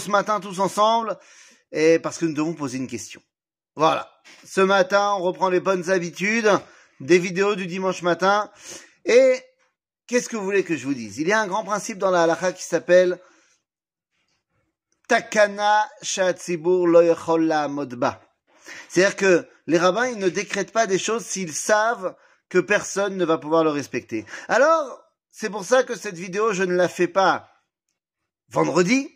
ce matin tous ensemble et parce que nous devons poser une question. Voilà. Ce matin, on reprend les bonnes habitudes des vidéos du dimanche matin et qu'est-ce que vous voulez que je vous dise? Il y a un grand principe dans la halakha qui s'appelle Takana Shatzibur Lo Modba. C'est-à-dire que les rabbins, ils ne décrètent pas des choses s'ils savent que personne ne va pouvoir le respecter. Alors, c'est pour ça que cette vidéo, je ne la fais pas vendredi,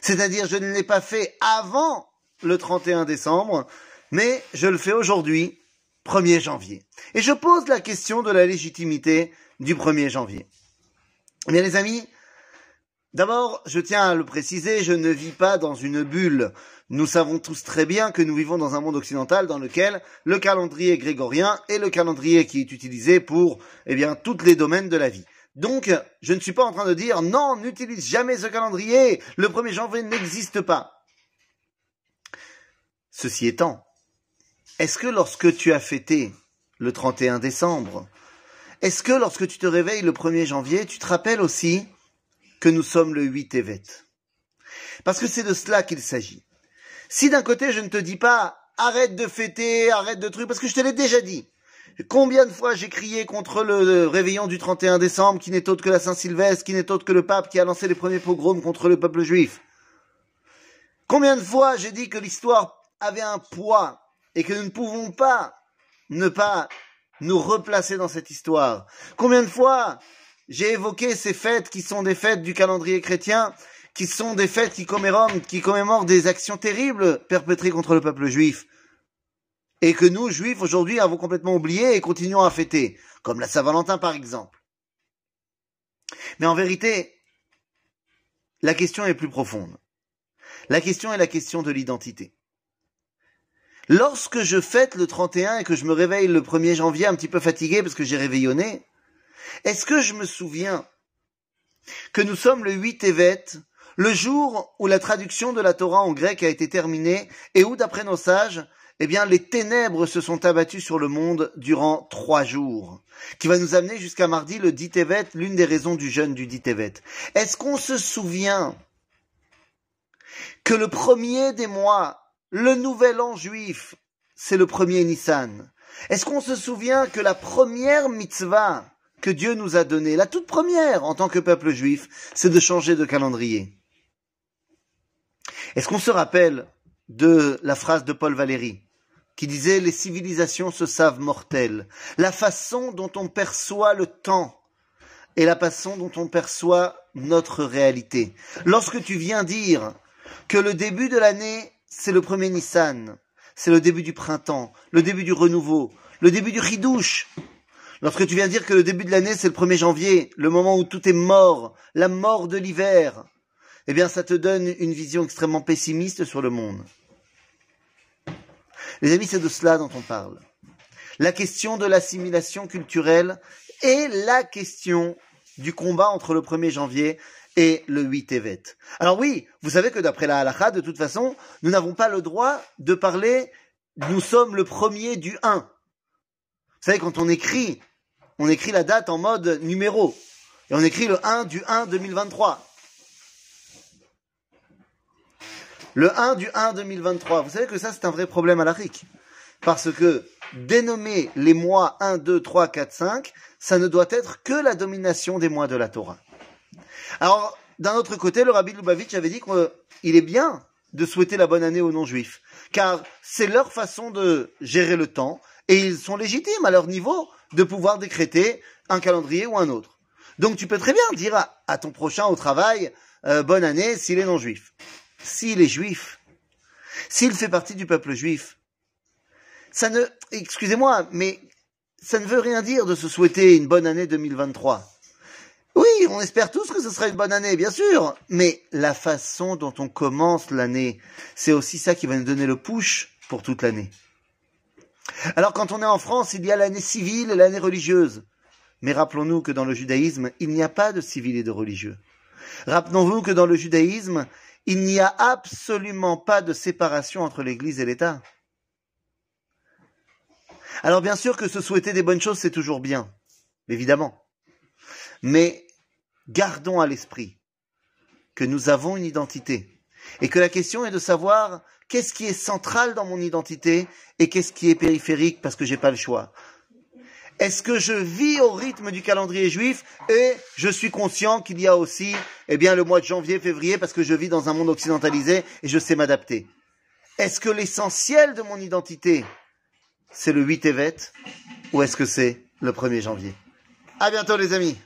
c'est-à-dire, je ne l'ai pas fait avant le 31 décembre, mais je le fais aujourd'hui, 1er janvier. Et je pose la question de la légitimité du 1er janvier. Eh bien, les amis, d'abord, je tiens à le préciser, je ne vis pas dans une bulle. Nous savons tous très bien que nous vivons dans un monde occidental dans lequel le calendrier grégorien est le calendrier qui est utilisé pour, eh bien, tous les domaines de la vie. Donc, je ne suis pas en train de dire non, n'utilise jamais ce calendrier, le 1er janvier n'existe pas. Ceci étant, est-ce que lorsque tu as fêté le 31 décembre, est-ce que lorsque tu te réveilles le 1er janvier, tu te rappelles aussi que nous sommes le 8 Evet Parce que c'est de cela qu'il s'agit. Si d'un côté je ne te dis pas arrête de fêter, arrête de trucs, parce que je te l'ai déjà dit, Combien de fois j'ai crié contre le réveillon du 31 décembre, qui n'est autre que la Saint-Sylvestre, qui n'est autre que le pape qui a lancé les premiers pogroms contre le peuple juif? Combien de fois j'ai dit que l'histoire avait un poids et que nous ne pouvons pas ne pas nous replacer dans cette histoire? Combien de fois j'ai évoqué ces fêtes qui sont des fêtes du calendrier chrétien, qui sont des fêtes qui commémorent, qui commémorent des actions terribles perpétrées contre le peuple juif? Et que nous, juifs, aujourd'hui, avons complètement oublié et continuons à fêter, comme la Saint-Valentin par exemple. Mais en vérité, la question est plus profonde. La question est la question de l'identité. Lorsque je fête le 31 et que je me réveille le 1er janvier un petit peu fatigué parce que j'ai réveillonné, est-ce que je me souviens que nous sommes le 8 Evet, le jour où la traduction de la Torah en grec a été terminée et où, d'après nos sages, eh bien, les ténèbres se sont abattues sur le monde durant trois jours, qui va nous amener jusqu'à mardi le dit l'une des raisons du jeûne du dit Est-ce qu'on se souvient que le premier des mois, le nouvel an juif, c'est le premier Nissan? Est-ce qu'on se souvient que la première mitzvah que Dieu nous a donnée, la toute première en tant que peuple juif, c'est de changer de calendrier? Est-ce qu'on se rappelle de la phrase de Paul Valéry qui disait les civilisations se savent mortelles. La façon dont on perçoit le temps et la façon dont on perçoit notre réalité. Lorsque tu viens dire que le début de l'année, c'est le premier Nissan, c'est le début du printemps, le début du renouveau, le début du ridouche. Lorsque tu viens dire que le début de l'année, c'est le 1er janvier, le moment où tout est mort, la mort de l'hiver, eh bien, ça te donne une vision extrêmement pessimiste sur le monde. Les amis, c'est de cela dont on parle. La question de l'assimilation culturelle et la question du combat entre le 1er janvier et le 8 Evet. Alors oui, vous savez que d'après la halakha, de toute façon, nous n'avons pas le droit de parler nous sommes le premier du 1. Vous savez, quand on écrit, on écrit la date en mode numéro. Et on écrit le 1 du 1 2023. Le 1 du 1 2023. Vous savez que ça, c'est un vrai problème à l'Afrique. Parce que dénommer les mois 1, 2, 3, 4, 5, ça ne doit être que la domination des mois de la Torah. Alors, d'un autre côté, le rabbi Lubavitch avait dit qu'il est bien de souhaiter la bonne année aux non-juifs. Car c'est leur façon de gérer le temps et ils sont légitimes à leur niveau de pouvoir décréter un calendrier ou un autre. Donc tu peux très bien dire à, ton prochain au travail euh, bonne année s'il est non-juif s'il est juif, s'il fait partie du peuple juif, ça ne, excusez-moi, mais ça ne veut rien dire de se souhaiter une bonne année 2023. Oui, on espère tous que ce sera une bonne année, bien sûr, mais la façon dont on commence l'année, c'est aussi ça qui va nous donner le push pour toute l'année. Alors quand on est en France, il y a l'année civile et l'année religieuse. Mais rappelons-nous que dans le judaïsme, il n'y a pas de civil et de religieux. Rappelons-vous que dans le judaïsme, il n'y a absolument pas de séparation entre l'Église et l'État. Alors bien sûr que se souhaiter des bonnes choses, c'est toujours bien, évidemment. Mais gardons à l'esprit que nous avons une identité, Et que la question est de savoir qu'est-ce qui est central dans mon identité et qu'est-ce qui est périphérique parce que j'ai pas le choix. Est-ce que je vis au rythme du calendrier juif et je suis conscient qu'il y a aussi, eh bien, le mois de janvier, février parce que je vis dans un monde occidentalisé et je sais m'adapter. Est-ce que l'essentiel de mon identité, c'est le 8 Evet ou est-ce que c'est le 1er janvier? À bientôt les amis